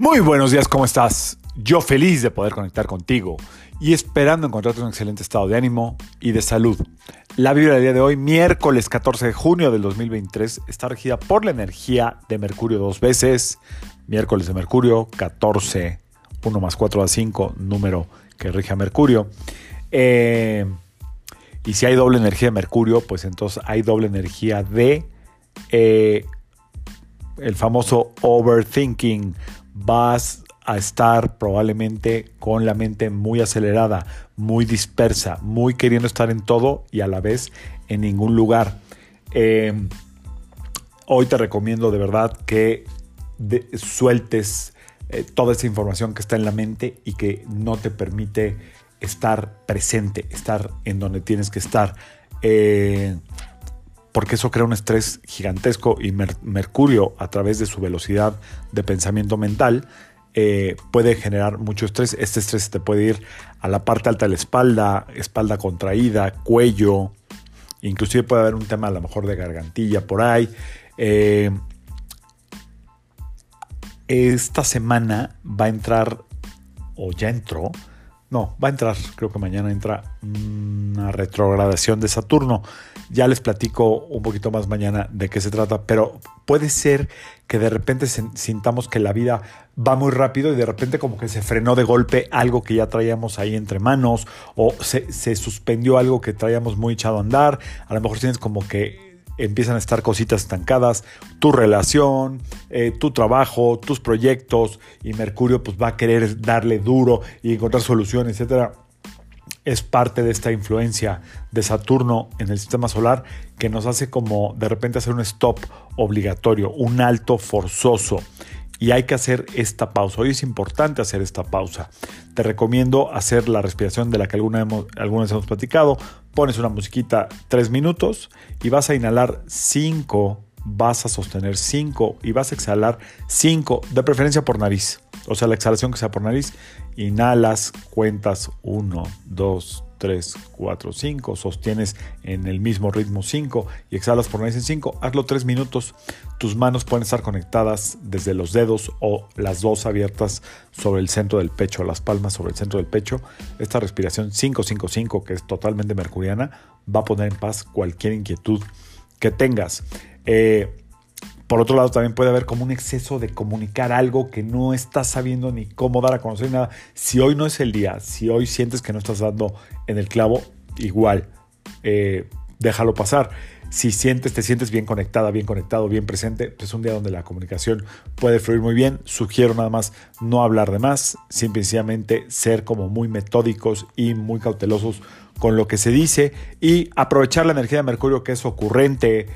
Muy buenos días, ¿cómo estás? Yo feliz de poder conectar contigo y esperando encontrarte en un excelente estado de ánimo y de salud. La vibra del día de hoy, miércoles 14 de junio del 2023, está regida por la energía de Mercurio dos veces. Miércoles de Mercurio, 14, 1 más 4 a 5, número que rige a Mercurio. Eh, y si hay doble energía de Mercurio, pues entonces hay doble energía de eh, el famoso overthinking. Vas a estar probablemente con la mente muy acelerada, muy dispersa, muy queriendo estar en todo y a la vez en ningún lugar. Eh, hoy te recomiendo de verdad que sueltes eh, toda esa información que está en la mente y que no te permite estar presente, estar en donde tienes que estar. Eh, porque eso crea un estrés gigantesco y Mercurio a través de su velocidad de pensamiento mental eh, puede generar mucho estrés. Este estrés te puede ir a la parte alta de la espalda, espalda contraída, cuello, inclusive puede haber un tema a lo mejor de gargantilla por ahí. Eh, esta semana va a entrar, o ya entró, no, va a entrar, creo que mañana entra una retrogradación de Saturno. Ya les platico un poquito más mañana de qué se trata, pero puede ser que de repente sintamos que la vida va muy rápido y de repente como que se frenó de golpe algo que ya traíamos ahí entre manos o se, suspendió algo que traíamos muy echado a andar. A lo mejor tienes como que empiezan a estar cositas estancadas, tu relación, eh, tu trabajo, tus proyectos y Mercurio pues va a querer darle duro y encontrar soluciones, etcétera. Es parte de esta influencia de Saturno en el sistema solar que nos hace como de repente hacer un stop obligatorio, un alto forzoso y hay que hacer esta pausa. Hoy es importante hacer esta pausa. Te recomiendo hacer la respiración de la que alguna, hemos, alguna hemos platicado. Pones una musiquita tres minutos y vas a inhalar cinco, vas a sostener cinco y vas a exhalar cinco, de preferencia por nariz. O sea, la exhalación que sea por nariz. Inhalas, cuentas uno, dos, 3, 4, 5, sostienes en el mismo ritmo 5 y exhalas por nariz en 5, hazlo 3 minutos. Tus manos pueden estar conectadas desde los dedos o las dos abiertas sobre el centro del pecho, las palmas sobre el centro del pecho. Esta respiración 5-5-5, que es totalmente mercuriana, va a poner en paz cualquier inquietud que tengas. Eh, por otro lado, también puede haber como un exceso de comunicar algo que no estás sabiendo ni cómo dar a conocer nada. Si hoy no es el día, si hoy sientes que no estás dando en el clavo, igual, eh, déjalo pasar. Si sientes, te sientes bien conectada, bien conectado, bien presente, pues es un día donde la comunicación puede fluir muy bien. Sugiero nada más no hablar de más, simplemente ser como muy metódicos y muy cautelosos con lo que se dice y aprovechar la energía de Mercurio que es ocurrente,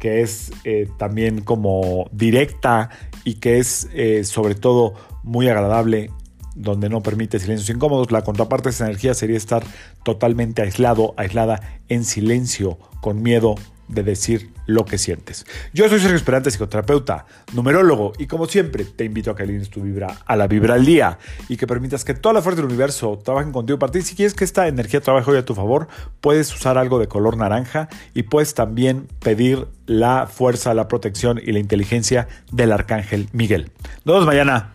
que es eh, también como directa y que es eh, sobre todo muy agradable donde no permite silencios incómodos. La contraparte de esa energía sería estar totalmente aislado, aislada, en silencio, con miedo de decir lo que sientes. Yo soy Sergio Esperante, psicoterapeuta, numerólogo, y como siempre te invito a que alines tu vibra a la vibra al día y que permitas que toda la fuerza del universo trabajen contigo para ti. Si quieres que esta energía trabaje hoy a tu favor, puedes usar algo de color naranja y puedes también pedir la fuerza, la protección y la inteligencia del arcángel Miguel. Nos vemos mañana.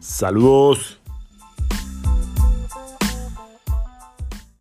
Saludos.